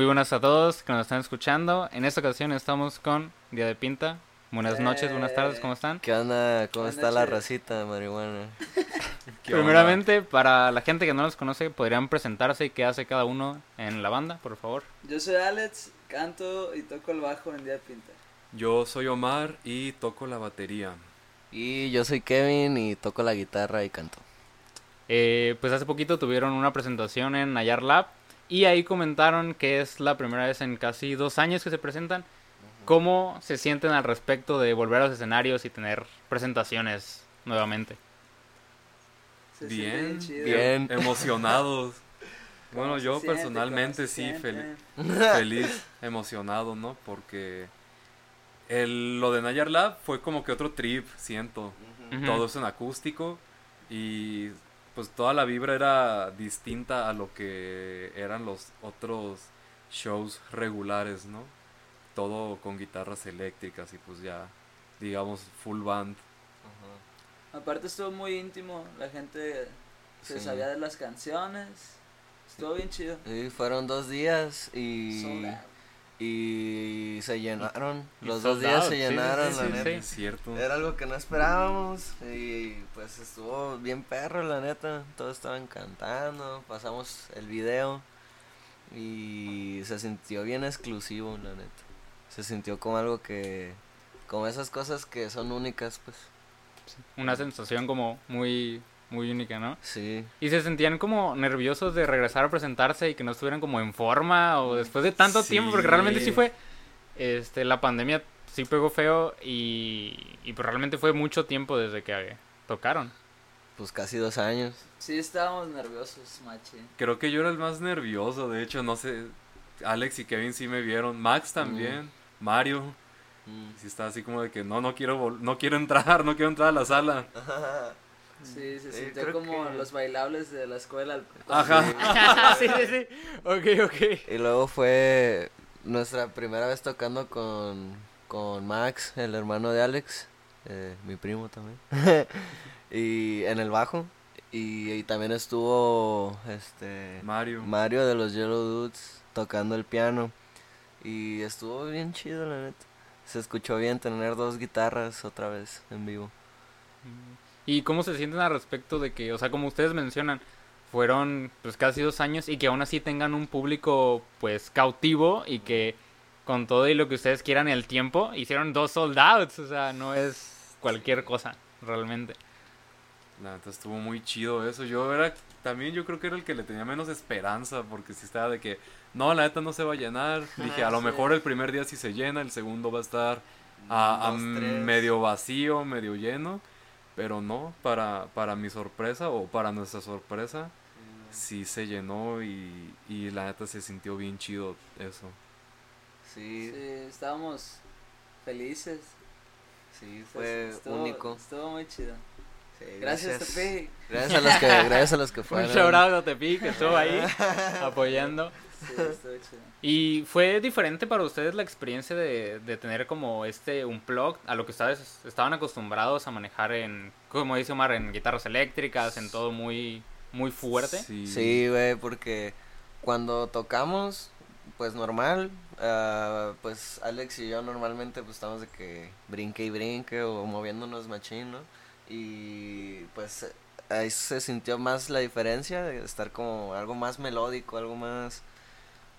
Muy buenas a todos que nos están escuchando. En esta ocasión estamos con Día de Pinta. Buenas noches, buenas tardes, ¿cómo están? ¿Qué onda? ¿Cómo está la racita marihuana? ¿Qué Primeramente, para la gente que no los conoce, podrían presentarse y qué hace cada uno en la banda, por favor. Yo soy Alex, canto y toco el bajo en Día de Pinta. Yo soy Omar y toco la batería. Y yo soy Kevin y toco la guitarra y canto. Eh, pues hace poquito tuvieron una presentación en Nayar Lab y ahí comentaron que es la primera vez en casi dos años que se presentan. ¿Cómo se sienten al respecto de volver a los escenarios y tener presentaciones nuevamente? Se Bien, chido. bien. Emocionados. Bueno, ¿Cómo se yo siente? personalmente ¿Cómo se sí, fel- feliz, emocionado, ¿no? Porque el, lo de Nayar Lab fue como que otro trip, siento. Ujú. Todo es en acústico y pues toda la vibra era distinta a lo que eran los otros shows regulares, ¿no? Todo con guitarras eléctricas y pues ya, digamos, full band. Aparte estuvo muy íntimo, la gente se Sí. sabía de las canciones. Estuvo bien chido. Sí, fueron dos días y, Sold out. Y se llenaron. Y Los dos días out, se sí, llenaron, sí, la sí, neta. Es cierto. Era algo que no esperábamos y pues estuvo bien perro, la neta. Todos estaban cantando, pasamos el video y se sintió bien exclusivo, la neta. Se sintió como algo que, como esas cosas que son únicas, pues. Una sensación como muy, muy única, ¿no? Sí. ¿Y se sentían como nerviosos de regresar a presentarse y que no estuvieran como en forma o después de tanto Sí. tiempo? Porque realmente sí fue, este, la pandemia sí pegó feo y, y pues realmente fue mucho tiempo desde que tocaron. Pues casi dos años. Sí, estábamos nerviosos, machi. Creo que yo era el más nervioso, de hecho, no sé. Alex y Kevin sí me vieron, Max también, Mario. Mm. Sí está así como de que no, no quiero, no quiero entrar, no quiero entrar a la sala. Sí, se Eh, sintió como que- los bailables de la escuela. Ajá. sí, sí, sí. Ok, ok. Y luego fue nuestra primera vez tocando con, con Max, el hermano de Alex, eh, mi primo también, y en el bajo. Y, y también estuvo este Mario. Mario de los Yellow Dudes tocando el piano. Y estuvo bien chido, la neta. Se escuchó bien tener dos guitarras otra vez en vivo. ¿Y cómo se sienten al respecto de que, o sea, como ustedes mencionan, fueron pues casi dos años y que aún así tengan un público pues cautivo y que con todo y lo que ustedes quieran y el tiempo, hicieron dos sold outs, o sea, no es cualquier cosa, realmente. La neta estuvo muy chido eso. Yo era, también yo creo que era el que le tenía menos esperanza, porque si estaba de que, no, la neta no se va a llenar. Dije, a lo mejor el primer día sí se llena, el segundo va a estar a, a Dos, tres. medio vacío, medio lleno. Pero no, para, para mi sorpresa o para nuestra sorpresa, sí se llenó y, y la neta se sintió bien chido eso. Sí, Sí, estábamos felices. sí, fue Estuvo- único. Estuvo muy chido. Sí, Gracias, Tepi. Gracias a los que, gracias a los que Un fueron. shout out a Tepi que estuvo ahí apoyando. Sí, estuvo chido. ¿Y fue diferente para ustedes la experiencia de, de tener como este unplug a lo que ustedes estaban acostumbrados a manejar en, como dice Omar, en guitarras eléctricas, en todo muy, muy fuerte? Sí. Sí, güey, porque cuando tocamos, pues normal, ah, pues Alex y yo normalmente pues estamos de que brinque y brinque o moviéndonos machín, ¿no? Y pues ahí se sintió más la diferencia de estar como algo más melódico, algo más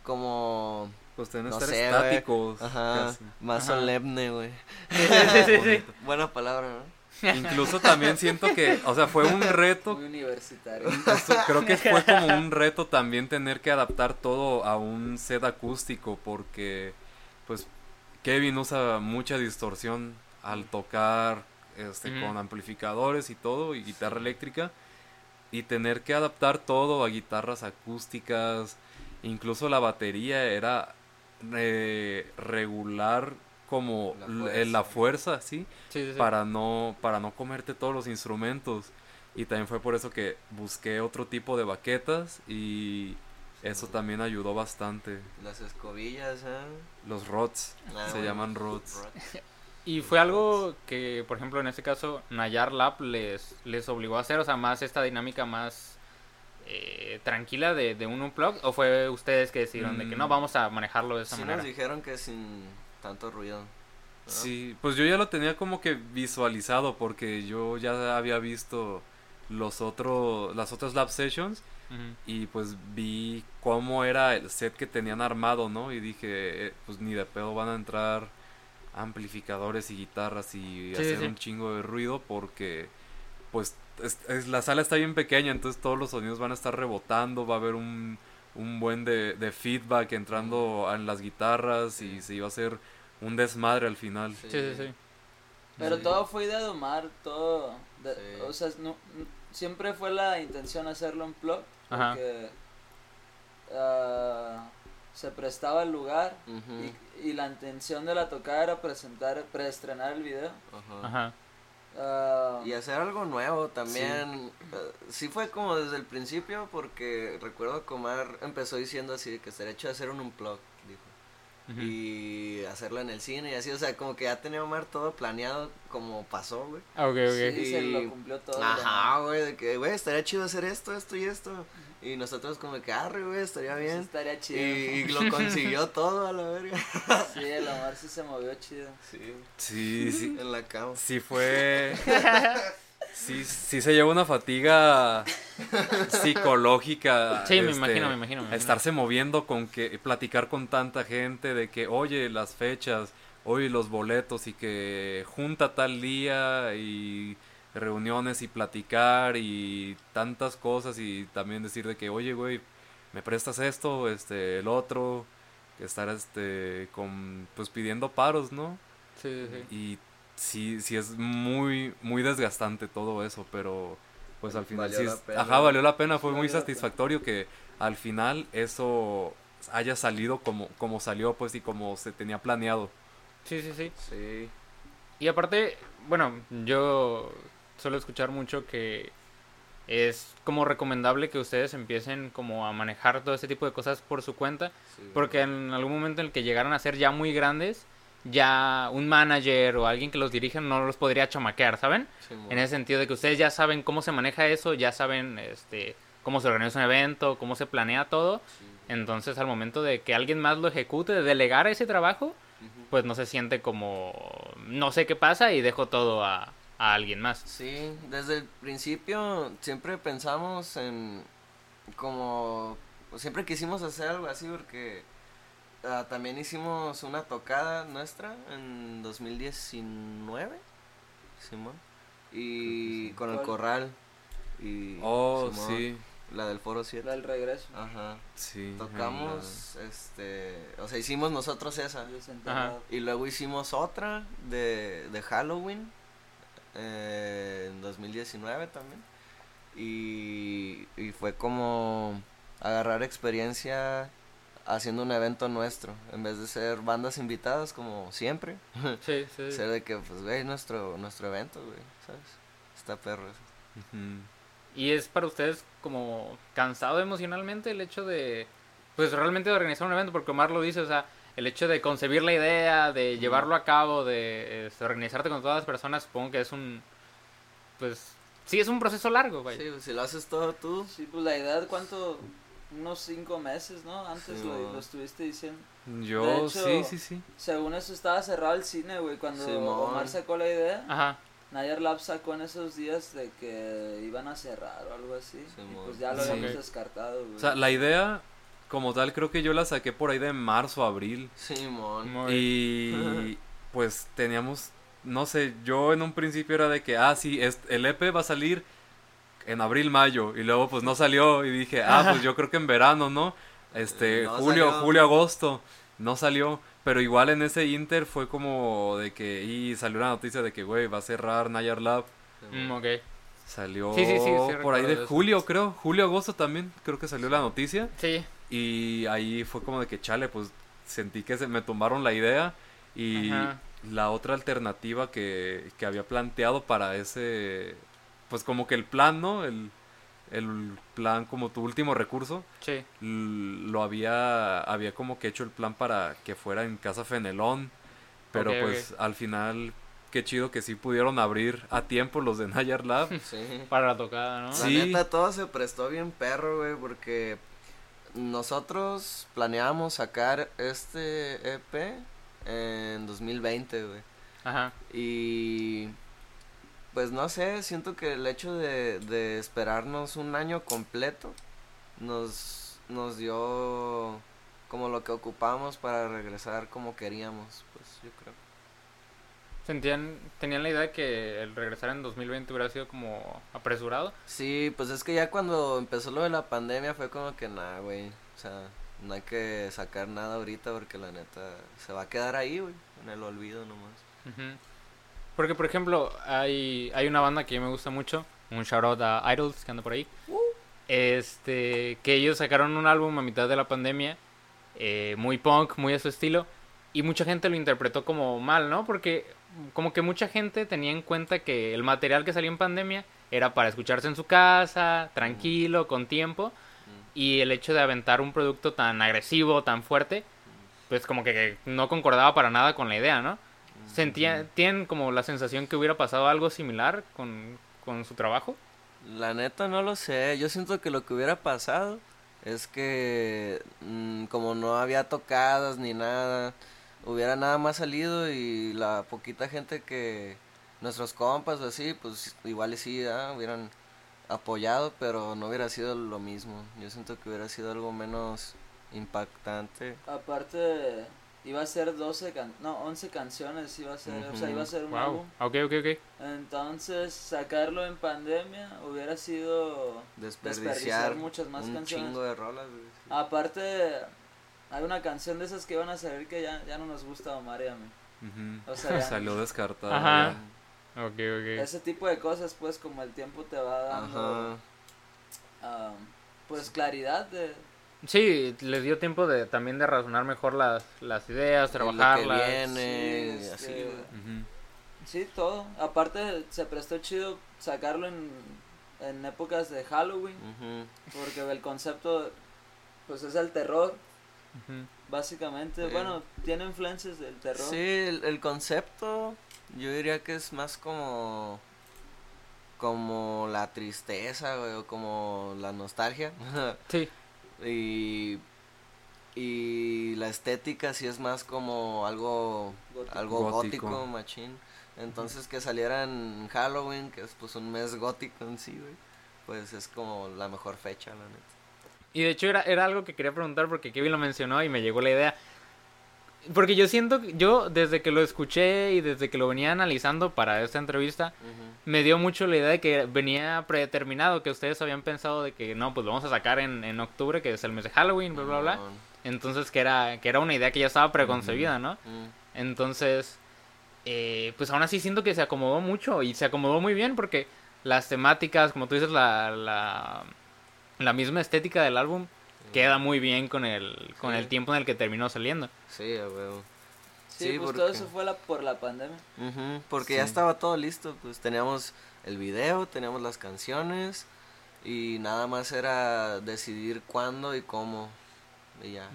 como, Pues no estar sé, estáticos. ajá, casi. más Ajá. solemne, güey. Sí, sí, sí, sí. Buena palabra, ¿no? Incluso también siento que, o sea, fue un reto Muy universitario. Esto- creo que fue como un reto también tener que adaptar todo a un set acústico porque pues Kevin usa mucha distorsión al tocar este con amplificadores y todo y guitarra eléctrica y tener que adaptar todo a guitarras acústicas, incluso la batería era eh, regular como La eh, la fuerza, ¿sí? Sí, sí, sí. Para no, para no comerte todos los instrumentos. Y también fue por eso que busqué otro tipo de baquetas y eso también ayudó bastante. Las escobillas, ¿eh? Los rods, Ah, se bueno. llaman rods. Y fue algo que, por ejemplo, en este caso, Nayar Lab les, les obligó a hacer, o sea, más esta dinámica más eh, tranquila de, de un unplug, o fue ustedes que decidieron de que Mm. no, vamos a manejarlo de esa Sí manera. nos dijeron que sin tanto ruido. ¿no? Sí, pues yo ya lo tenía como que visualizado porque yo ya había visto los otros, las otras lab sessions y pues vi cómo era el set que tenían armado, ¿no? Y dije, eh, pues ni de pedo van a entrar amplificadores y guitarras y Sí, hacer sí. un chingo de ruido porque pues es, es- la sala está bien pequeña, entonces todos los sonidos van a estar rebotando, va a haber un, un buen de, de feedback entrando en las guitarras y se iba a hacer un desmadre al final. Sí, sí, sí. Pero Sí. todo fue idea de Omar, todo. de- Sí. O sea, no, siempre fue la intención hacerlo en plug. Ajá. Porque ah, se prestaba el lugar y, y la intención de la tocada era presentar, preestrenar el video. Ajá. Ajá. Ah, Y hacer algo nuevo también. eh, Sí. fue como desde el principio porque recuerdo que Omar empezó diciendo así que sería hecho hacer un unplug, dijo. Y hacerlo en el cine y así, o sea, como que ya tenía Omar todo planeado como pasó, güey. Ah, ok, ok. sí, se Y- lo cumplió todo. Ajá, güey, de que, güey, estaría chido hacer esto, esto y esto. Y nosotros como que, arre, güey, estaría Sí, bien. estaría Y, chido. y lo consiguió todo a la verga. Sí, el Omar sí se movió chido. Sí, Sí, sí, en la cama. sí fue... Sí, sí se lleva una fatiga psicológica. Sí, me este, imagino, me imagino, me imagino. Estarse moviendo con que, platicar con tanta gente de que, oye, las fechas, oye, los boletos y que junta tal día y reuniones y platicar y tantas cosas y también decir de que, oye, güey, me prestas esto, este, el otro, estar, este, con, pues pidiendo paros, ¿no? Sí, sí. Y sí, sí es muy, muy desgastante todo eso, pero pues al final Valió sí la es- pena. ajá, valió la pena, fue muy Valió satisfactorio que al final eso haya salido como, como salió pues y como se tenía planeado. Sí, sí, sí. Sí. Y aparte, bueno, yo suelo escuchar mucho que es como recomendable que ustedes empiecen como a manejar todo ese tipo de cosas por su cuenta, sí, porque en algún momento en el que llegaran a ser ya muy grandes, ya un manager o alguien que los dirige no los podría chamaquear, ¿saben? sí, En ese sentido de que ustedes ya saben cómo se maneja eso, ya saben este cómo se organiza un evento, cómo se planea todo. sí. Entonces, al momento de que alguien más lo ejecute, de delegar ese trabajo, pues no se siente como no sé qué pasa y dejo todo a, a alguien más. Sí, desde el principio siempre pensamos en como siempre quisimos hacer algo así porque ah, también hicimos una tocada nuestra en 2019, Simón, y con el corral y Oh, Simón, sí, la del Foro 7. La del regreso. Ajá. sí. Tocamos este, o sea, hicimos nosotros esa. Y luego hicimos otra de, de Halloween eh, en 2019 también. Y, y fue como agarrar experiencia haciendo un evento nuestro. En vez de ser bandas invitadas como siempre. Sí, sí. Ser de que, pues, güey, nuestro, nuestro evento, güey, ¿sabes? Está perro eso. Y es para ustedes como cansado emocionalmente el hecho de, pues realmente de organizar un evento, porque Omar lo dice, o sea, el hecho de concebir la idea, de llevarlo a cabo, de este, organizarte con todas las personas, supongo que es un, pues, sí, es un proceso largo, vaya. Sí, pues, si lo haces todo tú. Sí, pues la idea, ¿cuánto? Unos cinco meses, ¿no? Antes Sí, lo, lo estuviste diciendo. Yo, De hecho- sí, sí, sí. Según eso estaba cerrado el cine, güey. Cuando Simón. Omar sacó la idea, Ajá. Nayar Lab sacó en esos días de que iban a cerrar o algo así. y Simón. pues ya lo Sí. habíamos descartado, güey. O sea, la idea como tal creo que yo la saqué por ahí de marzo, abril. Simón. Muy. Y pues teníamos, no sé, yo en un principio era de que, ah, sí, es- el EP va a salir en abril, mayo. Y luego pues no salió y dije, ah, pues yo creo que en verano, ¿no? Este, No julio, salió. julio, agosto. No salió. Pero igual en ese inter fue como de que, y salió la noticia de que, güey, va a cerrar Nayar Lab. Mm, ok. Salió Sí, sí, sí, sí, por ahí de eso. julio, creo. Julio, agosto también, creo que salió la noticia. Sí. Y ahí fue como de que, chale, pues sentí que se me tomaron la idea y Ajá. la otra alternativa que, que había planteado para ese, pues como que el plan, ¿no? El, el plan como tu último recurso, Sí. lo había, había como que hecho el plan para que fuera en Casa Fenelón, pero pues al final, qué chido que sí pudieron abrir a tiempo los de Nayar Lab. Sí. Para la tocada, ¿no? La neta, todo se prestó bien perro, güey, porque nosotros planeábamos sacar este EP en 2020, güey. Ajá. Y pues no sé, siento que el hecho de, de esperarnos un año completo nos, nos dio como lo que ocupamos para regresar como queríamos, pues yo creo. Sentían, tenían la idea de que el regresar en 2020 hubiera sido como apresurado. Sí, pues es que ya cuando empezó lo de la pandemia fue como que nada, güey. O sea, no hay que sacar nada ahorita porque la neta se va a quedar ahí, güey, en el olvido nomás. Porque, por ejemplo, hay, hay una banda que me gusta mucho, un shout out a Idols que anda por ahí. Este, que ellos sacaron un álbum a mitad de la pandemia, eh, muy punk, muy a su estilo, y mucha gente lo interpretó como mal, ¿no? Porque como que mucha gente tenía en cuenta que el material que salió en pandemia era para escucharse en su casa, tranquilo, con tiempo, y el hecho de aventar un producto tan agresivo, tan fuerte, pues como que no concordaba para nada con la idea, ¿no? Sentía, ¿Tienen como la sensación que hubiera pasado algo similar con, con su trabajo? La neta no lo sé, yo siento que lo que hubiera pasado es que mm, como no había tocadas ni nada, hubiera nada más salido y la poquita gente que nuestros compas o así, pues igual sí, ¿ah? hubieran apoyado, pero no hubiera sido lo mismo. Yo siento que hubiera sido algo menos impactante. Aparte, iba a ser 12, can no, 11 canciones, iba a ser, o sea, iba a ser un Wow. álbum. Ok, ok, ok. Entonces, sacarlo en pandemia hubiera sido Desperdiciar, desperdiciar muchas más un canciones. chingo de rolas. güey, sí. Aparte, hay una canción de esas que iban a salir que ya, ya no nos gusta y a mí. Ujú. O sea, ya- Salió descartada. Ajá. ya. Ok, ok. Ese tipo de cosas, pues, como el tiempo te va dando, Ajá. um, pues, claridad de... Sí, les dio tiempo de también de razonar mejor las, las ideas, que trabajarlas. viene, Sí, y así, este, güey. Ujú. Sí, todo. Aparte, se prestó chido sacarlo en, en épocas de Halloween, Ujú. porque el concepto, pues, es el terror, Básicamente. Bueno, tiene influencias del terror. Sí, el, el concepto yo diría que es más como como la tristeza, güey, o como la nostalgia. Sí, y y la estética sí es más como algo Gótico. algo Gótico. gótico, machín. Entonces que saliera en Halloween, que es pues un mes gótico en sí, güey, pues es como la mejor fecha, la neta. Y de hecho era, era algo que quería preguntar porque Kevin lo mencionó y me llegó la idea. Porque yo siento, que yo desde que lo escuché y desde que lo venía analizando para esta entrevista, me dio mucho la idea de que venía predeterminado, que ustedes habían pensado de que no, pues lo vamos a sacar en, en octubre, que es el mes de Halloween, bla, bla, bla. Entonces que era, que era una idea que ya estaba preconcebida, ¿no? Entonces, eh, pues aún así siento que se acomodó mucho y se acomodó muy bien porque las temáticas, como tú dices, la, la, la misma estética del álbum queda muy bien con el, con Sí. el tiempo en el que terminó saliendo. Sí, a huevo. Sí, Sí, pues todo eso fue la, por la pandemia. Porque ya estaba todo listo, pues teníamos el video, teníamos las canciones y nada más era decidir cuándo y cómo y ya.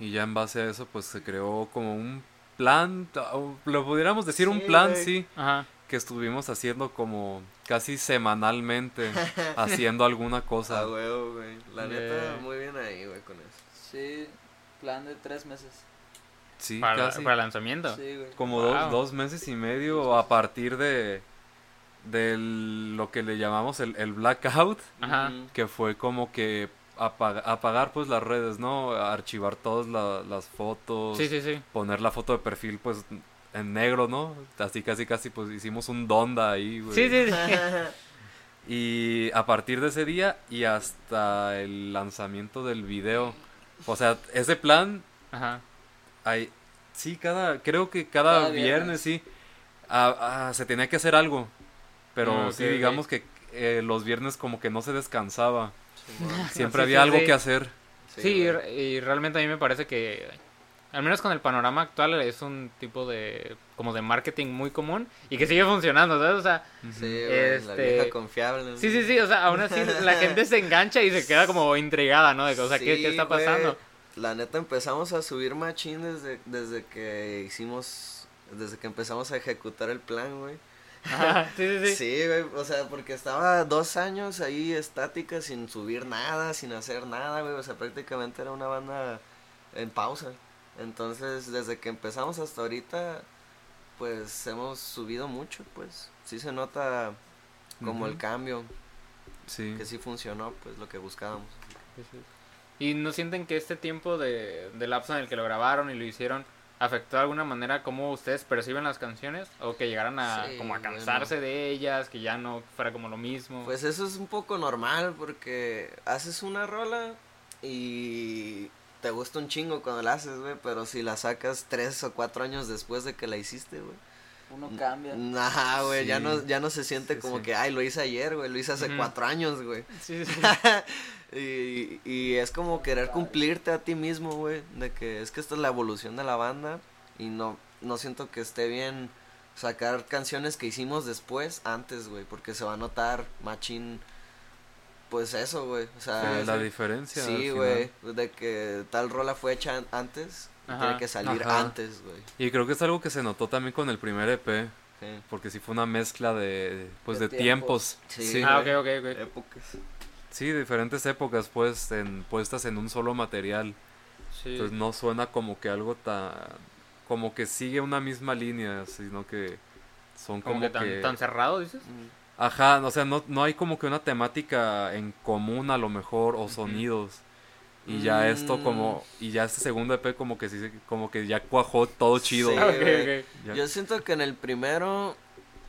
Y ya en base a eso, pues se creó como un plan, o lo pudiéramos decir un plan, sí, Ajá. que estuvimos haciendo como casi semanalmente, haciendo alguna cosa. A huevo, güey. La Yeah. neta, muy bien ahí, güey, con eso. Sí, plan de tres meses. Sí, para, casi. para el lanzamiento. Sí, güey. Como Wow. dos, dos meses y medio a partir de, de lo que le llamamos el, el blackout, Ajá. Que fue como que apaga- apagar pues las redes, ¿no? Archivar todas la- las fotos, Sí, sí, sí. poner la foto de perfil pues en negro, ¿no? Así casi casi pues hicimos un donda ahí, güey. Sí, sí, sí. Y a partir de ese día y hasta el lanzamiento del video, o sea, ese plan Ajá. hay sí cada creo que cada, Cada viernes, viernes. sí ah, ah, se tenía que hacer algo, pero Ah, sí digamos que eh, los viernes como que no se descansaba, siempre Sí, había sí, algo sí. que hacer. Sí, y y realmente a mí me parece que al menos con el panorama actual, es un tipo de, como de marketing muy común y que sigue funcionando, ¿sabes? O sea, Sí, güey, la Este- vieja confiable. sí, sí, sí, o sea, aún así la gente se engancha y se queda como intrigada, ¿no? De que, o sea, ¿qué, Sí, qué está güey. pasando? La neta empezamos a subir machín desde, desde que hicimos, desde que empezamos a ejecutar el plan, güey. Ajá, sí, sí, sí. Sí, güey, o sea, porque estaba dos años ahí estática sin subir nada, sin hacer nada, güey, o sea, prácticamente era una banda en pausa. Entonces, desde que empezamos hasta ahorita, pues hemos subido mucho, pues. Sí se nota como el cambio, Sí. que sí funcionó, pues lo que buscábamos. Sí, sí. ¿Y no sienten que este tiempo de, de lapso en el que lo grabaron y lo hicieron afectó de alguna manera cómo ustedes perciben las canciones? ¿O que llegaran a, Sí, como a bueno. cansarse de ellas, que ya no fuera como lo mismo? Pues eso es un poco normal porque haces una rola y te gusta un chingo cuando la haces, güey, pero si la sacas tres o cuatro años después de que la hiciste, güey. Uno cambia. Ajá, güey, ya no, ya no se siente Sí, como sí. que, ay, lo hice ayer, güey, lo hice hace cuatro años, güey. Sí, sí, sí. y, y es como querer cumplirte a ti mismo, güey, de que es que esta es la evolución de la banda y no, no siento que esté bien sacar canciones que hicimos después, antes, güey, porque se va a notar machín, pues eso, güey, o sea, Sí, la diferencia. sí, güey, de que tal rola fue hecha an- antes, y Ajá. tiene que salir Ajá. antes, güey. Y creo que es algo que se notó también con el primer EP, Sí. porque sí fue una mezcla de, pues, De de tiempos. Sí. Sí, ah, ok, ok, ok. Épocas. sí, diferentes épocas, pues, en, puestas en un solo material. Sí. Entonces no suena como que algo tan... Como que sigue una misma línea, sino que son como, como, que tan, tan cerrado, dices. Mm. Ajá, o sea, no, no hay como que una temática en común a lo mejor, o sonidos. Y ya esto Mm. como... Y ya este segundo EP como que sí, como que ya cuajó todo chido. Sí. Yo siento que en el primero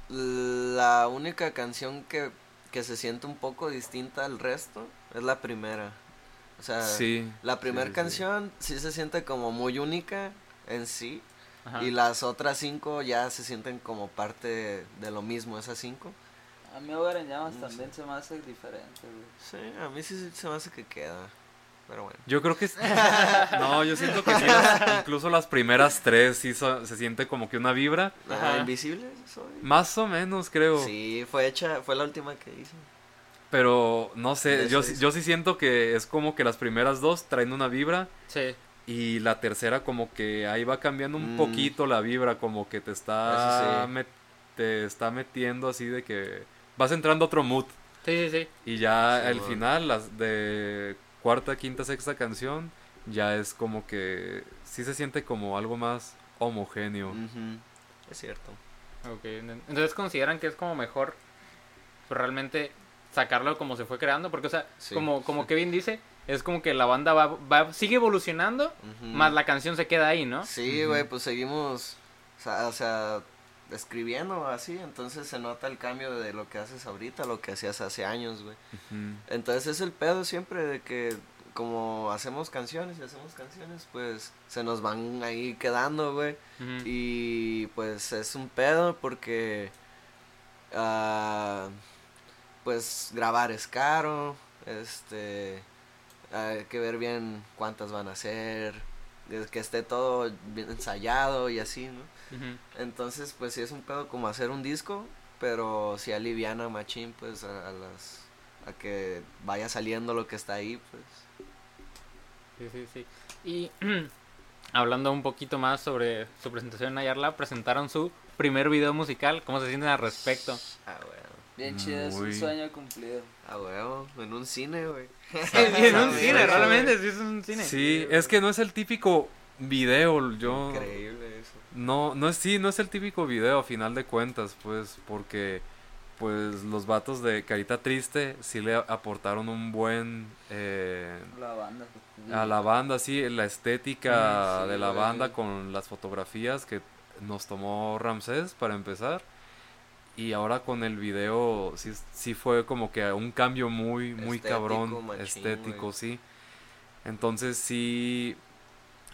la única canción que, que se siente un poco distinta al resto es la primera. O sea, Sí. la primera sí, canción sí se siente como muy única en sí Ajá. y las otras cinco ya se sienten como parte de lo mismo, esas cinco. A mí Hogar en Llamas No también se me hace diferente, güey. Sí, a mí sí se me hace que queda, pero bueno. Yo creo que... es- No, yo siento que sí, las- incluso las primeras tres sí so- se siente como que una vibra. Ajá. Invisible soy. Más o menos, creo. Sí, fue hecha, fue la última que hice. Pero no sé, De yo, sí- yo sí siento que es como que las primeras dos traen una vibra Sí. y la tercera como que ahí va cambiando un Mm. poquito la vibra, como que te está, Eso sí. met- te está metiendo así de que vas entrando a otro mood Sí, sí, sí. y ya Sí, al final las de cuarta, quinta, sexta canción ya es como que sí se siente como algo más homogéneo. Es cierto. Ok, enten- entonces consideran que es como mejor pues, realmente sacarlo como se fue creando, porque o sea, Sí. como como Kevin dice, es como que la banda va, va sigue evolucionando, más la canción se queda ahí, ¿no? Sí, güey, pues seguimos, o sea, o sea, escribiendo así, entonces se nota el cambio de lo que haces ahorita, a lo que hacías hace años, güey. Entonces es el pedo siempre de que como hacemos canciones y hacemos canciones, pues se nos van ahí quedando, güey. Y pues es un pedo porque ah, pues grabar es caro, este hay que ver bien cuántas van a ser, que esté todo bien ensayado y así, ¿no? Entonces pues sí es un pedo como hacer un disco, pero si aliviana machín pues a, a las a que vaya saliendo lo que está ahí, pues. Sí, sí, sí. Y hablando un poquito más sobre su presentación en Ayarla, presentaron su primer video musical. ¿Cómo se sienten al respecto? Ah, huevo, Bien chido, es un sueño cumplido. ah, huevo, en un cine, güey. en un Sí, cine, sí, realmente, sí es un cine. Sí, es que no es el típico video, yo... Increíble. No, no es, sí, no es el típico video a final de cuentas, pues, porque pues los vatos de Carita Triste sí le aportaron un buen eh, La banda. a la banda, sí, la estética sí, de la banda con las fotografías que nos tomó Ramsés para empezar. Y ahora con el video sí, sí fue como que un cambio muy, muy Estético, cabrón, machín, estético, sí. Entonces sí,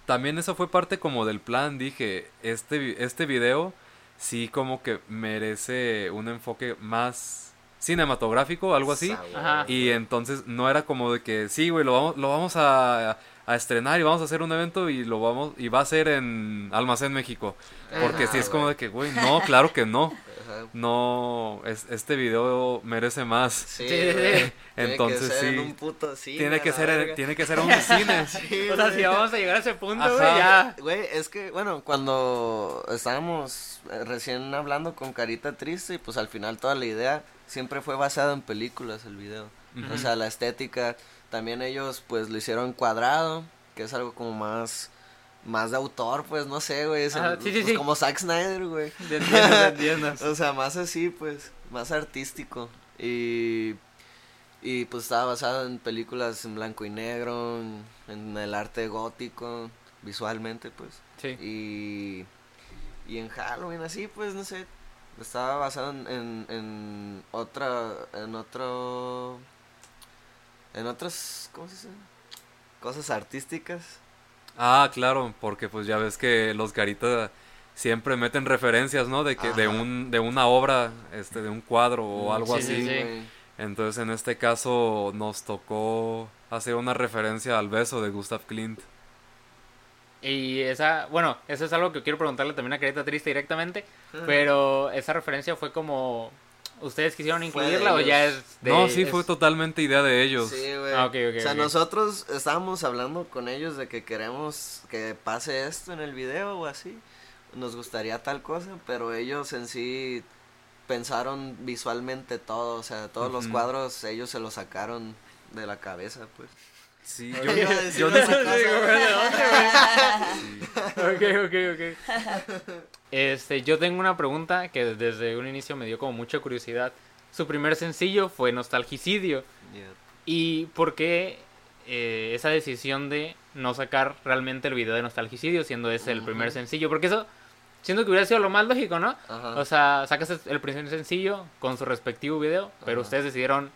también eso fue parte como del plan, dije, este, este video sí como que merece un enfoque más cinematográfico, algo así. Ajá. Y entonces no era como de que, sí, güey, lo vamos, lo vamos a, a estrenar y vamos a hacer un evento y lo vamos y va a ser en Almacén México. Porque si Ajá, es como de que, güey, no, claro que no. No, es, este video merece más. Sí, Sí, sí. Entonces tiene que ser sí. en un puto cine, Tiene que ser en- verga. tiene que ser en un cine. Sí, O sea, si vamos a llegar a ese punto, Ajá. güey, ya. Güey, es que, bueno, cuando estábamos eh, recién hablando con Carita Triste, y pues al final toda la idea siempre fue basada en películas, el video. O sea, la estética, también ellos pues lo hicieron cuadrado, que es algo como más, más de autor, pues, no sé, güey. es Ajá, el- sí, sí, pues, sí. Como Zack Snyder, güey. Te entiendo. O sea, más así, pues, más artístico. Y, y pues estaba basado en películas en blanco y negro, en, en el arte gótico, visualmente, pues. Sí. Y, y en Halloween, así, pues, no sé. Estaba basado en, en, en otra, en otro, en otras, ¿cómo se dice? Cosas artísticas. Ah, claro, porque pues ya ves que los Garita siempre meten referencias, ¿no? De que de un de una obra, este de un cuadro o algo Sí, sí, así. sí. güey. Entonces en este caso nos tocó hacer una referencia al beso de Gustav Klimt. Y esa, bueno, eso es algo que quiero preguntarle también a Carita Triste directamente, pero esa referencia fue como, ¿ustedes quisieron incluirla o ya es de... no, sí es- fue totalmente idea de ellos. Sí, güey. Ah, ok, ok, o sea, nosotros estábamos hablando con ellos de que queremos que pase esto en el video o así. Nos gustaría tal cosa, pero ellos en sí pensaron visualmente todo. O sea, todos los cuadros ellos se los sacaron de la cabeza, pues. Sí, Yo yo, yo otra no sé-. Sí, güey, ¿de dónde, güey? Ok, ok, ok. Este, yo tengo una pregunta que desde un inicio me dio como mucha curiosidad. Su primer sencillo fue Nostalgicidio. Yeah. ¿Y por qué eh, esa decisión de no sacar realmente el video de Nostalgicidio siendo ese el primer sencillo? Porque eso siento que hubiera sido lo más lógico, ¿no? Ajá. O sea, sacas el primer sencillo con su respectivo video, pero ustedes decidieron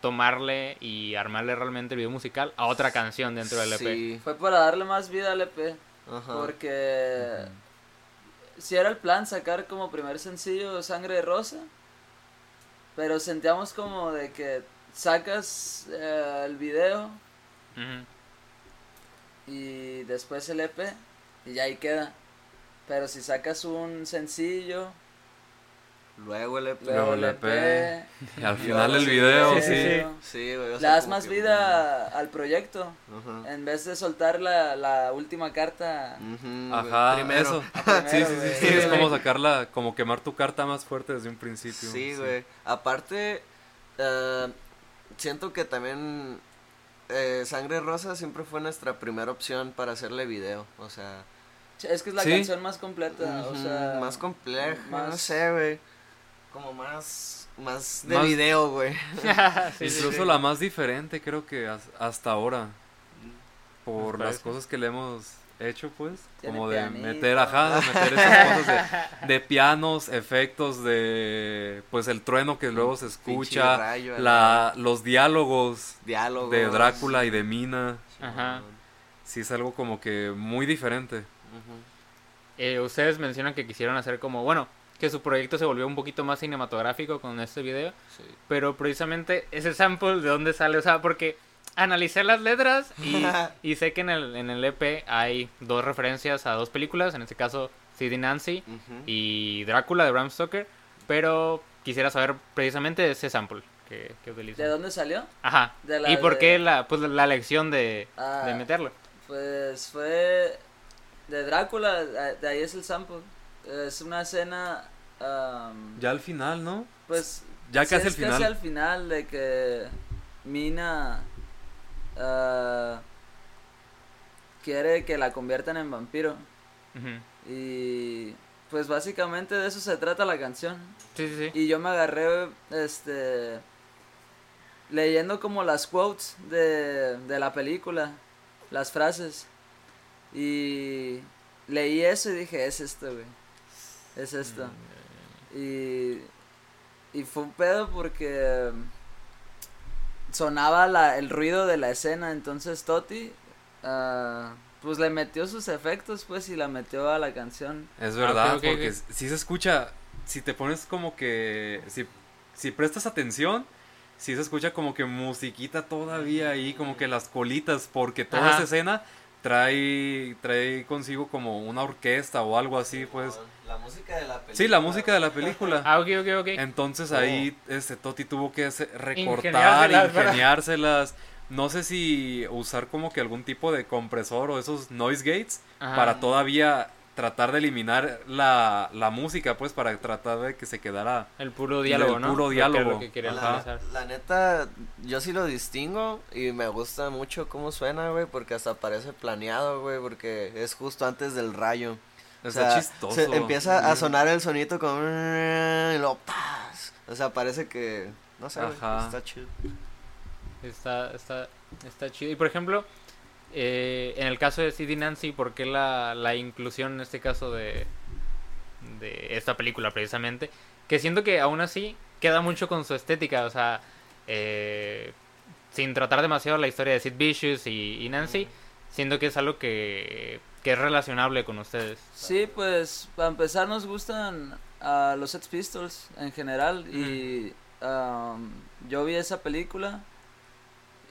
tomarle y armarle realmente el video musical a otra canción dentro del EP. Sí. Fue para darle más vida al EP. Ajá. Porque si era el plan sacar como primer sencillo Sangre de Rosa, pero sentíamos como de que sacas eh, el video y después el EP y ya ahí queda. Pero si sacas un sencillo, Luego le luego el el EP, EP, y al final el video, sí, sí. sí, sí. Sí, güey. o le das más que- vida al proyecto. Ajá. En vez de soltar la, la última carta. Ujú, güey. Ajá, Primero. eso. primero, sí, sí, sí, güey. sí, es como sacarla, como quemar tu carta más fuerte desde un principio. Sí, güey. Aparte, eh, siento que también eh, Sangre Rosa siempre fue nuestra primera opción para hacerle video. O sea, Es que es la Sí. canción más completa. o ujú, sea, más compleja, no más- sé, güey. Como más, más de Más- video, güey. Sí, Incluso sí. la más diferente creo que as- hasta ahora. Por las cosas que le hemos hecho, pues. Tiene como de pianito. meter, ajá, de meter esas cosas de, de pianos, efectos, de pues el trueno que luego se escucha, rayo, la, los diálogos Diálogos. de Drácula y de Mina. Ajá. Sí es algo como que muy diferente. Eh, ustedes mencionan que quisieron hacer como, bueno, que su proyecto se volvió un poquito más cinematográfico con este video, Sí. pero precisamente ese sample de dónde sale, o sea, porque analicé las letras y, y sé que en el, en el EP hay dos referencias a dos películas, en este caso Sid y Nancy y Drácula de Bram Stoker, pero quisiera saber precisamente ese sample que, que utilizan. ¿De dónde salió? Ajá. De la ¿Y por de- qué la, pues, la elección de, Ah. de meterlo? Pues fue de Drácula, de ahí es el sample. Es una escena, am, Ya al final, ¿no? pues Ya casi al es casi final. al final de que Mina ah, quiere que la conviertan en vampiro y pues básicamente de eso se trata la canción. Sí, sí, sí. Y yo me agarré, este, leyendo como las quotes de, de la película, las frases. Y leí eso y dije, es esto, güey. Es esto. Y, y fue un pedo porque sonaba la, el ruido de la escena. Entonces Toti, ah, pues le metió sus efectos, pues, y la metió a la canción. Es Ah, verdad, ok, porque si se escucha, si te pones como que, si, si prestas atención, sí se escucha como que musiquita todavía ahí, como que las colitas, porque toda Ajá. esa escena trae, trae consigo como una orquesta o algo así, pues. La música de la película. Sí, la música de la película. Ah, ok, ok, ok. Entonces Oh. ahí este Toti tuvo que recortar, Ingeniárselas. No sé si usar como que algún tipo de compresor o esos noise gates Ajá. para todavía tratar de eliminar la, la música, pues para tratar de que se quedara El puro diálogo, El ¿no? puro diálogo. Que realizar. La neta, yo sí lo distingo y me gusta mucho cómo suena, güey, porque hasta parece planeado, güey, porque es justo antes del rayo. O Está sea, chistoso. se- empieza a sonar el sonito con... Y luego, ¡paz! O sea, parece que... No sé, Ajá. está chido. Está, está, está chido. Y por ejemplo, eh, en el caso de CD Nancy, ¿por qué la, la inclusión en este caso de, de esta película precisamente? Que siento que aún así queda mucho con su estética, o sea, eh, sin tratar demasiado la historia de Sid Vicious y, y Nancy, siento que es algo que, que es relacionable con ustedes. Sí, pues para empezar nos gustan a los Sex Pistols en general y um, yo vi esa película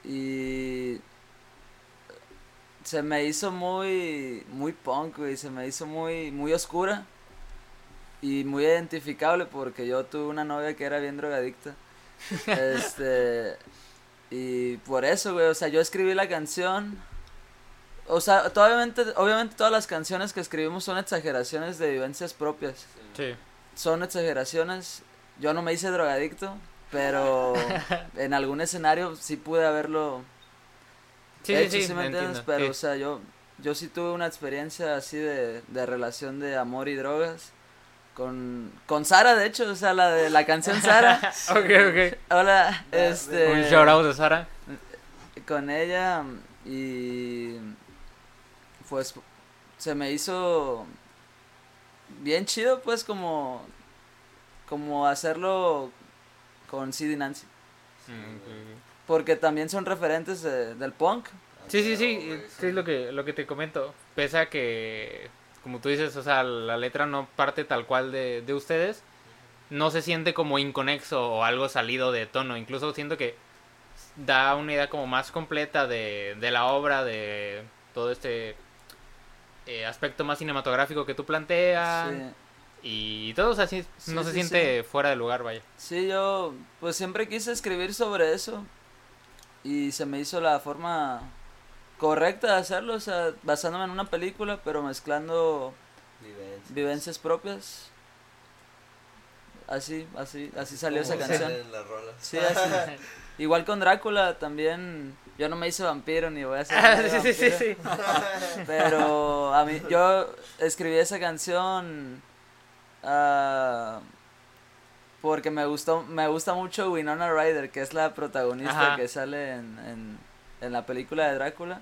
y se me hizo muy muy punk, güey, se me hizo muy muy oscura y muy identificable porque yo tuve una novia que era bien drogadicta. este y por eso, güey, o sea, yo escribí la canción o sea, obviamente, obviamente todas las canciones que escribimos son exageraciones de vivencias propias. Sí. Son exageraciones. Yo no me hice drogadicto, pero en algún escenario sí pude haberlo Sí, hecho, sí, sí, ¿sí me entiendes? entiendo, Pero, sí. o sea, yo, yo sí tuve una experiencia así de, de relación de amor y drogas. Con, con Sara, de hecho, o sea, la de la canción Sara. ok, ok. Hola, este. Un shout out de Sara. con ella y pues se me hizo bien chido pues como como hacerlo con Sid y Nancy porque también son referentes de- del punk Sí, sí, sí, sí es lo que, lo que te comento. Pese a que, como tú dices, o sea, la letra no parte tal cual de, de ustedes, no se siente como inconexo o algo salido de tono. Incluso siento que da una idea como más completa de, de la obra, de todo este eh, aspecto más cinematográfico que tú planteas. sí. Y todo, o sea, sí, Sí, no se sí, siente fuera de lugar, vaya. Sí, yo pues siempre quise escribir sobre eso y se me hizo la forma correcta de hacerlo, o sea, basándome en una película pero mezclando Vivencias. vivencias propias. Así, así, así salió esa canción. las rolas. Sí, así. Igual con Drácula también. Yo no me hice vampiro ni voy a ser. Ah, sí, sí, sí. Pero a mí, yo escribí esa canción ah, porque me gustó, me gusta mucho Winona Ryder, que es la protagonista Ajá. que sale en, en, en la película de Drácula.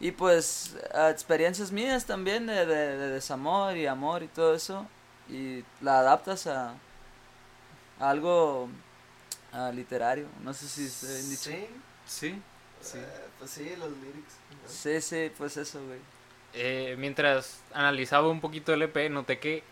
Y pues ah, experiencias mías también de, de, de desamor y amor y todo eso. Y la adaptas a, a algo literario. No sé si bien dicho. Sí, Sí, sí. eh, pues sí, los lyrics. ¿no? Sí, sí, pues eso, güey. eh, mientras analizaba un poquito el EP, noté que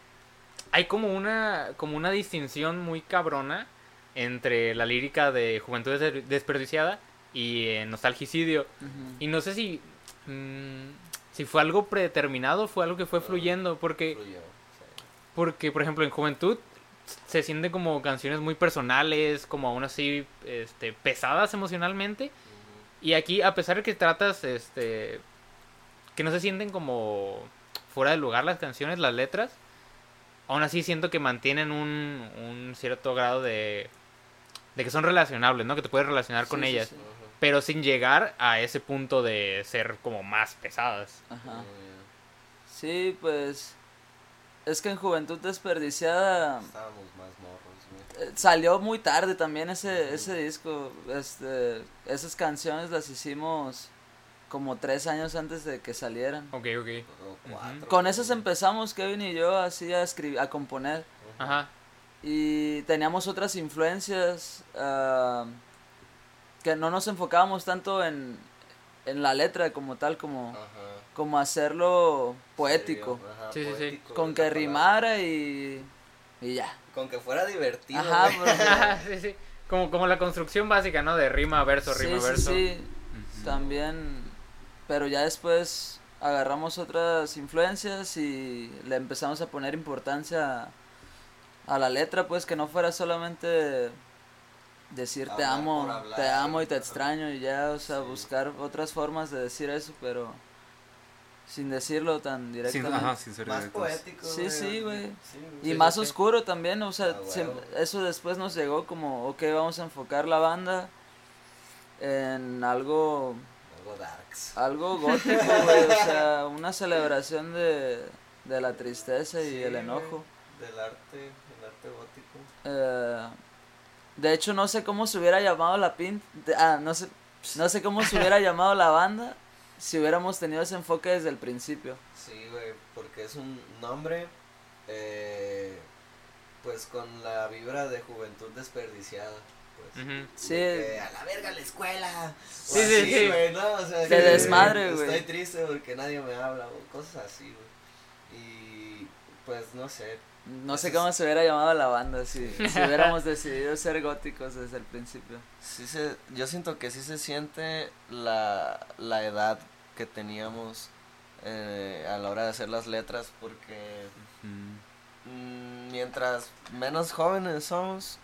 hay como una, como una distinción muy cabrona entre la lírica de Juventud Des- Desperdiciada y eh, Nostalgicidio. Ujú. Y no sé si, mm, si fue algo predeterminado o fue algo que fue fluyendo, porque, Fluyó, sí. porque por ejemplo, en Juventud se sienten como canciones muy personales, como aún así este, pesadas emocionalmente. Y aquí, a pesar de que tratas, este, que no se sienten como fuera de lugar las canciones, las letras, aún así siento que mantienen un, un cierto grado de, de que son relacionables, ¿no? Que te puedes relacionar con Sí, ellas, sí. Pero sin llegar a ese punto de ser como más pesadas. Ajá. Muy Sí, pues. Es que en Juventud Desperdiciada. Estábamos más salió muy tarde también ese, ese disco. Este, esas canciones las hicimos como tres años antes de que salieran. Ok, ok. O cuatro. Con esas empezamos Kevin y yo así a escribir, a componer. Ajá. Y teníamos otras influencias ah, que no nos enfocábamos tanto en, en la letra como tal, como, Ajá. como hacerlo poético. Ajá, Sí, sí, sí. Con que palabra. rimara y, y ya. Con que fuera divertido. Ajá, sí, sí. Como, como la construcción básica, ¿no? De rima, verso, Sí, rima, sí, verso. sí, Ujú. también, pero ya después agarramos otras influencias y le empezamos a poner importancia a, la letra, pues que no fuera solamente decir te amo, hablar. te amo y te extraño y ya, o sea, buscar otras formas de decir eso, pero sin decirlo tan Sin, directamente. ajá, sin ser Más directos. poético. Sí, sí, güey. Sí, Y sí, más sí. oscuro también, o sea, Ah, eso después nos llegó como, ok, vamos a enfocar la banda en algo, Algo darks. algo gótico, güey, o sea, una celebración de, de la tristeza y Sí, el güey, enojo. Del arte, el arte gótico. Eh, de hecho, no sé cómo se hubiera llamado la pin, ah, no sé, no sé cómo se hubiera llamado la banda si hubiéramos tenido ese enfoque desde el principio. Sí, güey, porque es un nombre, eh, pues con la vibra de juventud desperdiciada. Pues. Ujú. Sí, que, a la verga la escuela. O Sí, sí, así, sí. güey, ¿no? O sea, que desmadre, güey. Estoy triste porque nadie me habla o cosas así, güey. Y pues no sé. no sé cómo se hubiera llamado la banda si, si hubiéramos decidido ser góticos desde el principio. Sí se, yo siento que sí se siente la, la edad que teníamos eh, a la hora de hacer las letras porque mm, mientras menos jóvenes somos,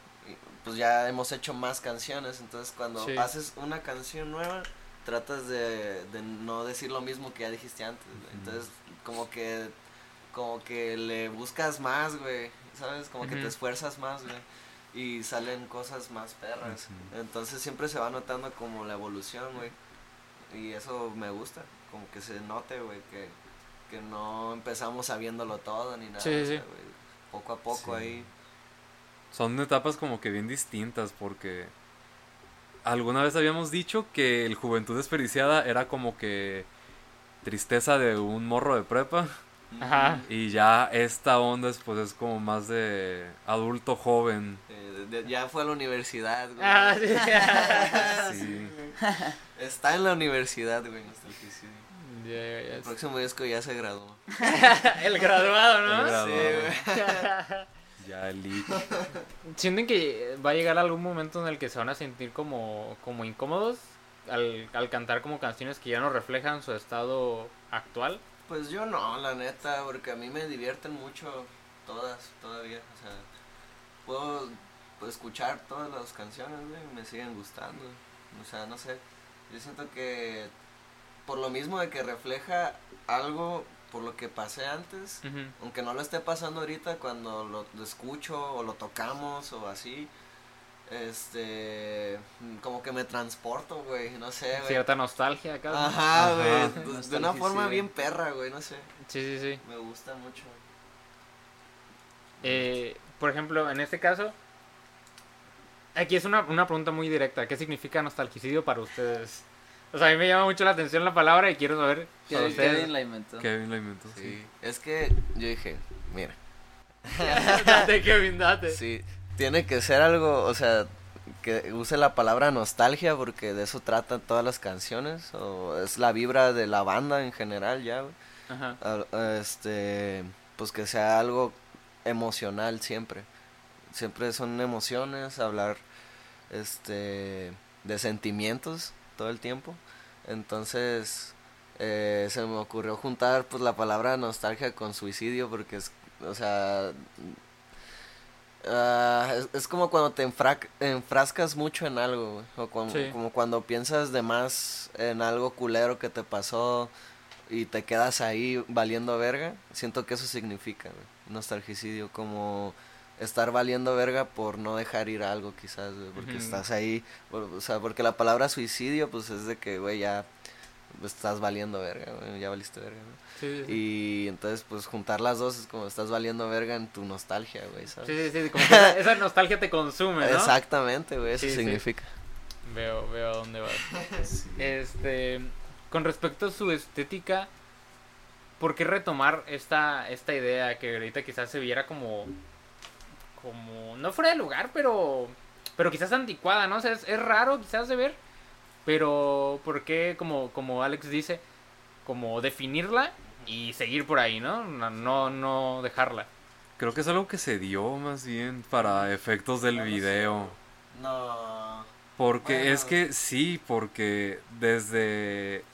pues ya hemos hecho más canciones, entonces cuando Sí. haces una canción nueva, tratas de, de no decir lo mismo que ya dijiste antes, entonces como que como que le buscas más, güey, ¿sabes? Como que te esfuerzas más, güey. Y salen cosas más perras. Entonces siempre se va notando como la evolución, güey. Y eso me gusta, como que se note, güey, que, que no empezamos sabiéndolo todo ni nada. Sí, o poco a poco Sí. ahí. Son etapas como que bien distintas porque alguna vez habíamos dicho que el Juventud Desperdiciada era como que tristeza de un morro de prepa Ajá. y ya esta onda es, pues es como más de adulto joven. Eh, de- ya fue a la universidad, güey. Ah, sí. Sí. Está en la universidad, güey. Ya, ya, ya. El próximo disco ya se graduó. El graduado, ¿no? El graduado. güey. Ya el. ¿Sienten que va a llegar algún momento en el que se van a sentir como, como incómodos al, al cantar como canciones que ya no reflejan su estado actual? Pues yo no, la neta, porque a mí me divierten mucho todas, todavía. O sea, puedo pues, escuchar todas las canciones, güey, y me siguen gustando. O sea, no sé. Yo siento que por lo mismo de que refleja algo por lo que pasé antes, aunque no lo esté pasando ahorita cuando lo, lo escucho o lo tocamos o así, este, como que me transporto, güey, no sé, güey. Cierta nostalgia acá. Ajá, güey, de- una forma sí. bien perra, güey, no sé, Sí, sí, sí. me gusta mucho. Eh, por ejemplo, en este caso, aquí es una, una pregunta muy directa. ¿Qué significa nostalgicidio para ustedes? O sea, a mí me llama mucho la atención la palabra y quiero saber para Kevin, ustedes. Kevin la inventó. Kevin lo inventó. Sí, Sí. es que yo dije, mira, date, Kevin, date. sí, tiene que ser algo, o sea, que use la palabra nostalgia porque de eso tratan todas las canciones, o es la vibra de la banda en general ya, güey. Ajá. Este pues que sea algo emocional siempre siempre son emociones hablar este de sentimientos todo el tiempo entonces eh, se me ocurrió juntar pues la palabra nostalgia con suicidio porque es o sea ah, es, es como cuando te enfra- enfrascas mucho en algo o Sí. como cuando piensas de más en algo culero que te pasó y te quedas ahí valiendo verga, siento que eso significa, nostalgicidio, como estar valiendo verga por no dejar ir algo quizás, güey, porque estás ahí, o sea, porque la palabra suicidio pues es de que, güey, ya estás valiendo verga, güey, ya valiste verga, ¿no? Sí, sí, sí. Y entonces pues juntar las dos es como estás valiendo verga en tu nostalgia, güey, ¿sabes? Sí, sí, sí, como que esa, esa nostalgia te consume, ¿no? Exactamente, güey, eso sí. significa. Veo, veo a dónde vas. Este, con respecto a su estética, ¿por qué retomar esta, esta idea que ahorita quizás se viera como, como, no fuera de lugar, pero, pero quizás anticuada, ¿no? O sea, es, es raro quizás de ver, pero ¿por qué, como, como Alex dice, como definirla y seguir por ahí, ¿no? No, no, no dejarla. Creo que es algo que se dio más bien para efectos del video. No. Porque Bueno. es que sí, porque desde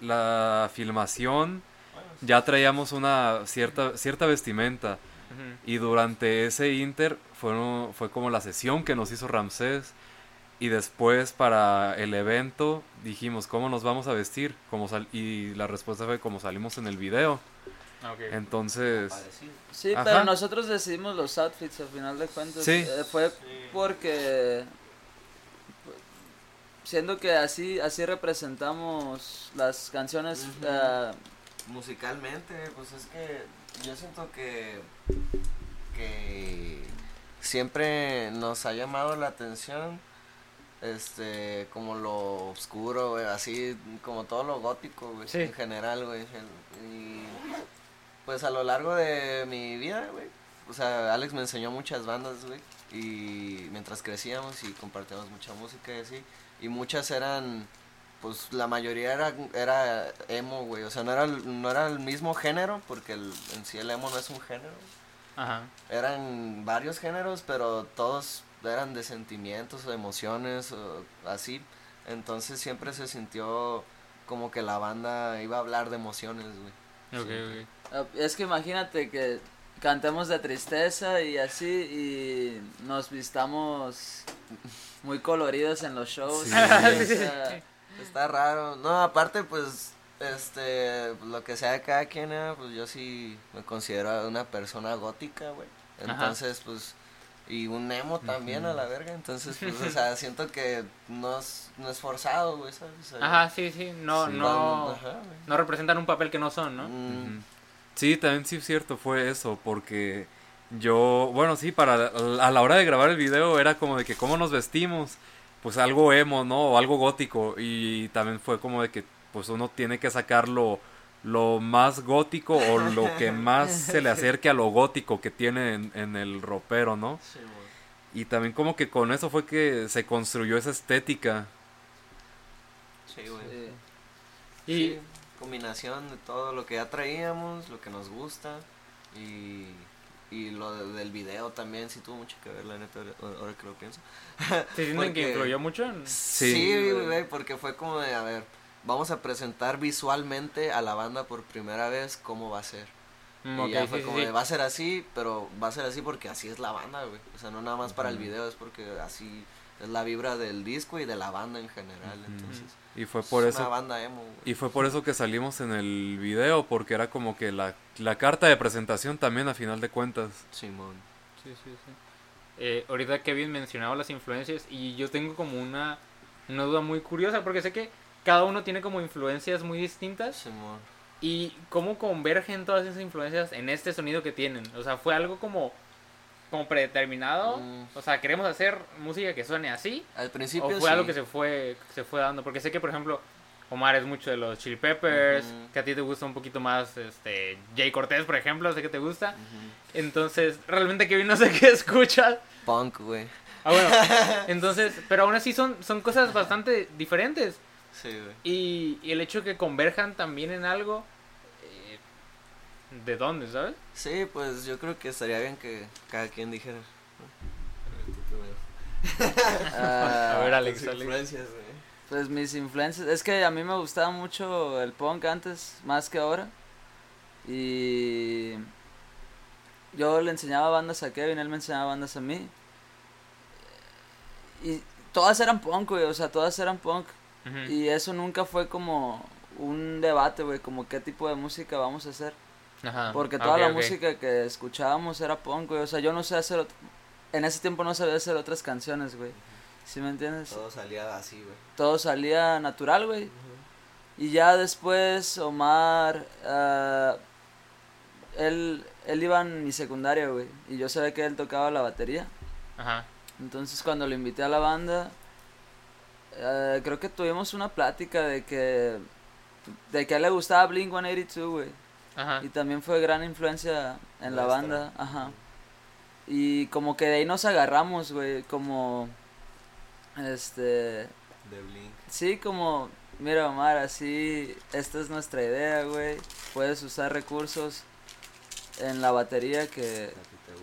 la filmación Bueno, ya traíamos una cierta, cierta vestimenta. Y durante ese inter fue, fue como la sesión que nos hizo Ramsés. Y después para el evento dijimos, ¿cómo nos vamos a vestir? Como sal- y la respuesta fue como salimos en el video. Ah. Entonces. Sí, Ajá. pero nosotros decidimos los outfits al final de cuentas. Sí. Eh, fue Sí. porque siendo que así así representamos las canciones eh, Musicalmente, pues es que yo siento que, que siempre nos ha llamado la atención, este, como lo oscuro, así, como todo lo gótico, Sí. en general, güey. Y pues a lo largo de mi vida, güey, o sea, Alex me enseñó muchas bandas, güey, y mientras crecíamos y compartíamos mucha música y así, y muchas eran pues la mayoría era, era emo, güey. O sea, no era, el- no era el mismo género, porque el, en sí el emo no es un género. Ajá. Eran varios géneros, pero todos eran de sentimientos o emociones o así. Entonces siempre se sintió como que la banda iba a hablar de emociones, güey. Ok, Sí. ok. eh, es que imagínate que cantemos de tristeza y así y nos vistamos muy coloridos en los shows. Sí. o sea, Está raro. No, aparte, pues, este, lo que sea de cada quien, eh, pues yo sí me considero una persona gótica, güey. Ajá. Entonces, pues, y un emo también a la verga. Entonces, pues, o sea, siento que no es, no es forzado, güey, ¿sabes? O sea, Ajá, sí, sí. No, sí, no. ajá. No representan un papel que no son, ¿no? Mm. Sí, también sí es cierto, fue eso, porque yo, bueno, sí, para a la hora de grabar el video era como de que cómo nos vestimos, pues algo emo, ¿no? O algo gótico, y también fue como de que pues uno tiene que sacar lo, lo más gótico o lo que más se le acerque a lo gótico que tiene en, en el ropero, ¿no? sí, güey. Y también como que con eso fue que se construyó esa estética. Sí, güey. sí. Y Sí, combinación de todo lo que ya traíamos, lo que nos gusta y, y lo de- del video también, sí tuvo mucho que ver, la neta, ahora, que lo pienso. ¿se sienten que porque- influyó mucho en... Sí. Sí, güey. güey, porque fue como de, a ver, vamos a presentar visualmente a la banda por primera vez cómo va a ser. Mm, y ok, ya fue sí, como sí. de, va a ser así, pero va a ser así porque así es la banda, güey. O sea, no nada más para el Ujú. video, es porque así es la vibra del disco y de la banda en general, entonces. Y fue por es eso una banda emo, güey. Y fue por eso que salimos en el video, porque era como que la, la carta de presentación también a final de cuentas. Simón. Sí, sí, sí. Eh, ahorita Kevin mencionaba las influencias y yo tengo como una, una duda muy curiosa porque sé que cada uno tiene como influencias muy distintas Simón. y cómo convergen todas esas influencias en este sonido que tienen. O sea, fue algo como, como predeterminado. Mm. O sea, queremos hacer música que suene así. Al principio O fue algo que se fue, se fue dando. Porque sé que, por ejemplo, Omar es mucho de los Chili Peppers. Que a ti te gusta un poquito más, este, Jay Cortés, por ejemplo. Sé que te gusta. Entonces, realmente Kevin no sé qué escuchas. Punk, güey. Ah, bueno. Entonces, pero aún así son, son cosas bastante diferentes. Sí, güey. Y, y el hecho de que converjan también en algo. ¿De dónde, sabes? Sí, pues yo creo que estaría bien que cada quien dijera. Ah, A ver, Alex, Alex. influencias, güey. Pues mis influencias, es que a mí me gustaba mucho el punk antes, más que ahora. Y yo le enseñaba bandas a Kevin, él me enseñaba bandas a mí. Y todas eran punk, güey, o sea, todas eran punk. Y eso nunca fue como un debate, güey, como qué tipo de música vamos a hacer. Ajá. Porque Ah, toda la música que escuchábamos era punk, güey. O sea, yo no sé hacer... En ese tiempo no sabía hacer otras canciones, güey. ¿Sí me entiendes? Todo salía así, güey. todo salía natural, güey. Y ya después Omar, ah, él, él iba en mi secundaria, güey. Y yo sabía que él tocaba la batería. Ajá. Entonces cuando lo invité a la banda, eh, creo que tuvimos una plática de que, de que a él le gustaba Blink 182, güey. Ajá. Y también fue gran influencia en la banda, ajá. Y como que de ahí nos agarramos, güey, como, este, De Blink. Sí, como, mira Omar, así, esta es nuestra idea, güey. Puedes usar recursos en la batería que,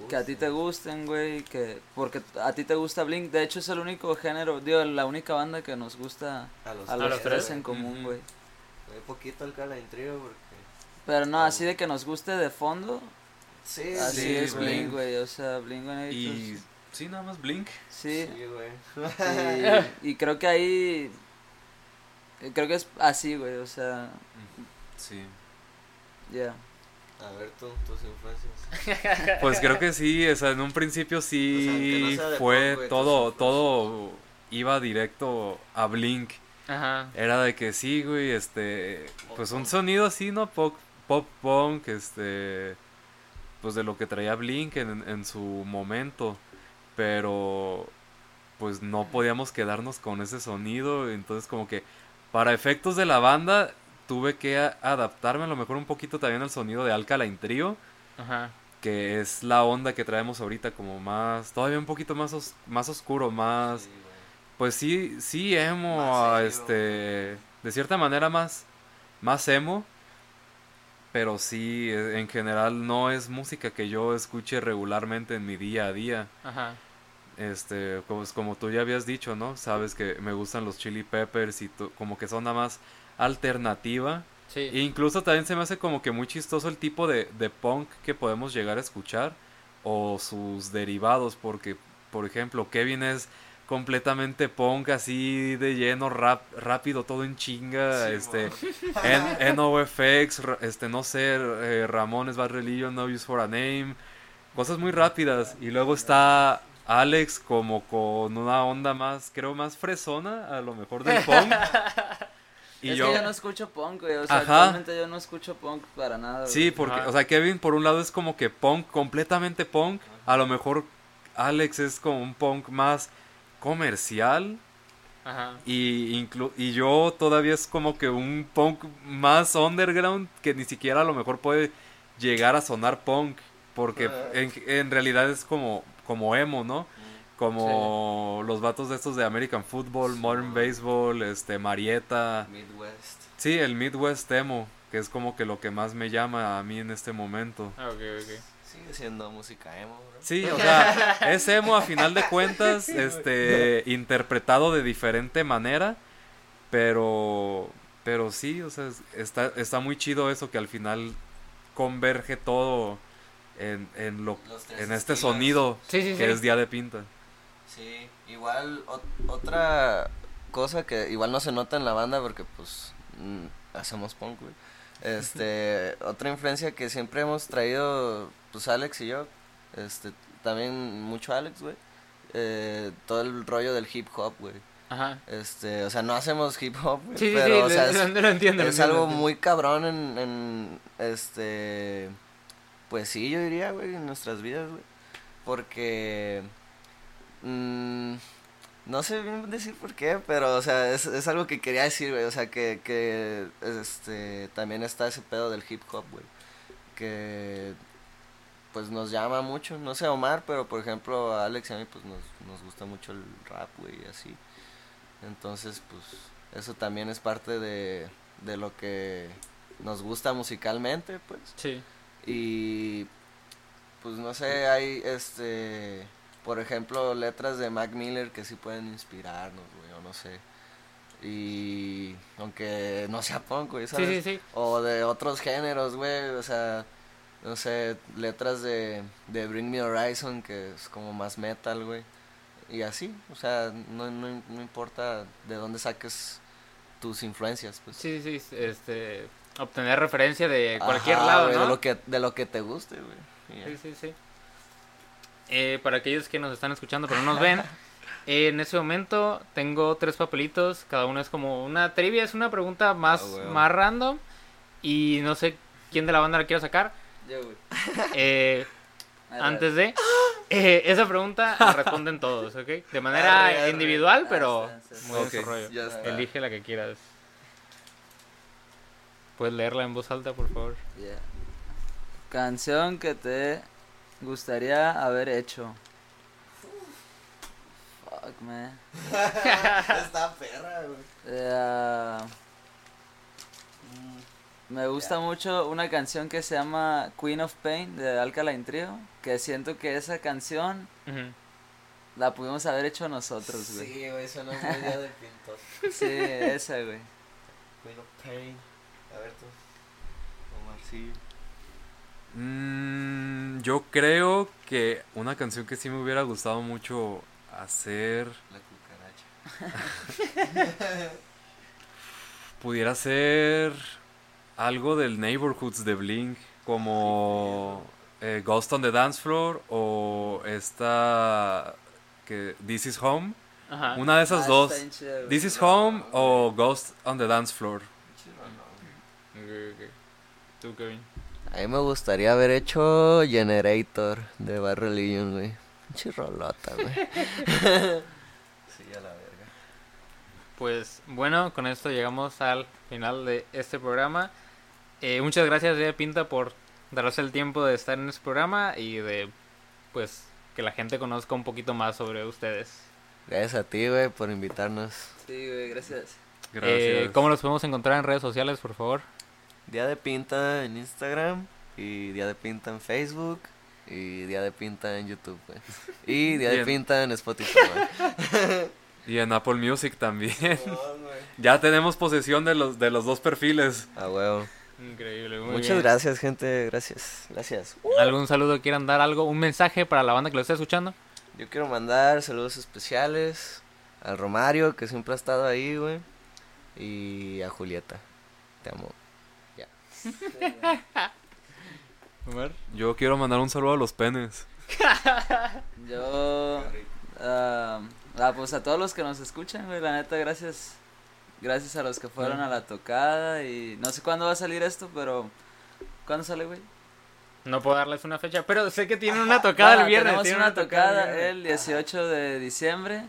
que a ti te gusten, güey, que porque a ti te gusta Blink. De hecho es el único género, digo, la única banda que nos gusta A los, a los los tres. tres en común, güey. Muy poquito el Cala Trio porque... Pero no, así de que nos guste de fondo, Sí, así Sí, es. Blink, güey, o sea, Blink Y sí, nada más Blink. sí, Sí, güey. y, y creo que ahí, creo que es así, güey, o sea, Sí. ya. A ver tú, tus influencias. Pues creo que sí, o sea, en un principio sí O sea, no fue todo, todo iba directo a Blink. Ajá. Era de que sí, güey, este, pues un sonido así, ¿no? Pop, pop punk, este, pues de lo que traía Blink en, en su momento, pero pues no podíamos quedarnos con ese sonido, entonces como que para efectos de la banda tuve que a- adaptarme a lo mejor un poquito también al sonido de Alkaline Trio, Ajá. que es la onda que traemos ahorita como más, todavía un poquito más, os- más oscuro, más... Sí. Pues sí, sí emo, Más a, serio. este, de cierta manera más, más emo, pero sí, e- en general no es música que yo escuche regularmente en mi día a día. Ajá. Este, pues como tú ya habías dicho, ¿no? Sabes que me gustan los Chili Peppers y como que son nada más alternativa. Sí. E incluso también se me hace como que muy chistoso el tipo de, de punk que podemos llegar a escuchar o sus derivados, porque, por ejemplo, Kevin es completamente punk así de lleno, rap, rápido, todo en chinga, Sí, este, NoFX, este, no sé, eh, Ramones, Bad Religion, No Use for a Name, cosas muy rápidas, y luego está Alex como con una onda más, creo, más fresona, a lo mejor del punk. Y es yo, que yo no escucho punk, güey, o sea, Ajá. actualmente yo no escucho punk para nada, güey. Sí, porque, Ajá. o sea, Kevin por un lado es como que punk, completamente punk. A lo mejor Alex es como un punk más comercial. Ajá. Y, inclu- y yo todavía es como que un punk más underground que ni siquiera a lo mejor puede llegar a sonar punk. Porque en, en realidad es como, como emo, ¿no? Como los vatos de estos de American Football, Sí, Modern. Baseball, este, Marietta. Midwest. Sí, el Midwest emo, que es como que lo que más me llama a mí en este momento. Ah, ok, ok. Sigue siendo música emo, bro. Sí, o sea, es emo a final de cuentas, este, interpretado de diferente manera, pero, pero sí, o sea, es- está, está muy chido eso que al final converge todo en, en lo, en este estilos. sonido Sí, sí, sí. que es Día de Pinta. Sí, igual ot- otra cosa que igual no se nota en la banda porque pues mm, hacemos punk, güey. Este, otra influencia que siempre hemos traído pues Alex y yo, este, también mucho Alex, güey. Eh, todo el rollo del hip hop, güey. Ajá. Este, o sea, no hacemos hip hop, güey, Sí, pero sí, o sea, lo, es, lo entiendo. lo es entiendo, algo muy cabrón en, en este pues sí yo diría güey en nuestras vidas güey porque mm, no sé bien decir por qué pero o sea es, es algo que quería decir güey o sea que, que este también está ese pedo del hip hop güey que pues nos llama mucho no sé Omar pero por ejemplo a Alex y a mí pues nos, nos gusta mucho el rap güey y así entonces pues eso también es parte de, de lo que nos gusta musicalmente pues Sí. y pues no sé hay este por ejemplo letras de Mac Miller que sí pueden inspirarnos güey o no sé y aunque no sea punk güey Sí, ¿sabes? sí, sí. o de otros géneros güey o sea no sé letras de, de Bring Me Horizon que es como más metal güey y así o sea no, no, no importa de dónde saques tus influencias pues Sí, sí, este, obtener referencia de cualquier Ajá, lado, güey, ¿no? de lo que de lo que te guste güey. Sí, sí, sí. Eh, para aquellos que nos están escuchando pero no nos ven, eh, en ese momento tengo tres papelitos, cada uno es como una trivia, es una pregunta más, Ah, más random y no sé quién de la banda la quiero sacar. Yo. Eh, antes de... eh, esa pregunta la responden todos, ¿ok? De manera Arre, arre. individual, Ah, pero sí, sí. muy rollo. Elige la que quieras. ¿Puedes leerla en voz alta, por favor? Yeah. Canción que te gustaría haber hecho. Fuck, man. Está perra, güey. Eh, Me gusta mucho una canción que se llama Queen of Pain de Alkaline Trio, que siento que esa canción la pudimos haber hecho nosotros, güey. Sí, güey, suena muy día de pintor. Sí, esa, güey. Queen of Pain. A ver tú. Omar, sí. Mm, yo creo que una canción que sí me hubiera gustado mucho hacer La cucaracha. pudiera ser algo del Neighborhoods de Blink, como eh, Ghost on the Dance Floor o esta que This Is Home. Ajá. Una de esas Ah, dos. This Is Home o Ghost on the Dance Floor. Ok, ok. Tú, Kevin. A mí me gustaría haber hecho Generator de Bad Religion, güey. Pinche rolota, güey. sí, a la verga. Pues bueno, con esto llegamos al final de este programa. Eh, muchas gracias, Día de Pinta, por darse el tiempo de estar en este programa y de, pues, que la gente conozca un poquito más sobre ustedes. Gracias a ti, güey, por invitarnos. Sí, güey, gracias. Gracias. Eh, ¿Cómo los podemos encontrar en redes sociales, por favor? Día de Pinta en Instagram y Día de Pinta en Facebook y Día de Pinta en YouTube, güey. Y Día de. Pinta en Spotify, güey. Y en Apple Music también. ya tenemos posesión de los, de los dos perfiles. A huevo. Increíble, muy Muchas bien. gracias, gente. Gracias. Gracias. ¿Algún saludo quieran dar algo? ¿Un mensaje para la banda que lo esté escuchando? Yo quiero mandar saludos especiales al Romario, que siempre ha estado ahí, güey. Y a Julieta. Te amo. Omar. Yo quiero mandar un saludo a los penes. Yo, ah, ah, pues a todos los que nos escuchan, güey, la neta, gracias. Gracias a los que fueron a la tocada y no sé cuándo va a salir esto, pero ¿cuándo sale, güey? No puedo darles una fecha, pero sé que tienen una tocada Bueno, el viernes. Tenemos tienen una tocada el 18 de diciembre.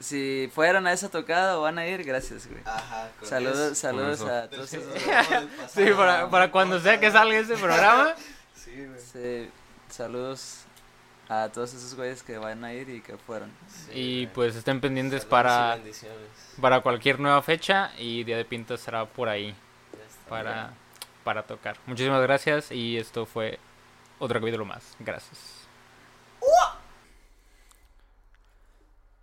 Si fueron a esa tocada o van a ir, gracias, güey. Ajá. Saludos, saludos eso. a todos esos. Sí, para, para cuando sea que salga ese programa. Sí, güey. Sí, saludos a todos esos güeyes que van a ir y que fueron. Y pues estén pendientes Saludos para, para cualquier nueva fecha y Día de Pinta será por ahí para, para tocar. Muchísimas gracias y esto fue otro capítulo más. Gracias.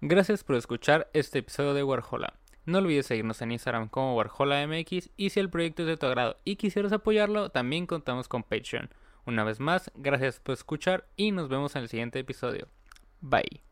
Gracias por escuchar este episodio de Warhola. No olvides seguirnos en Instagram como WarholaMX y si el proyecto es de tu agrado y quisieras apoyarlo, también contamos con Patreon. Una vez más, gracias por escuchar y nos vemos en el siguiente episodio. Bye.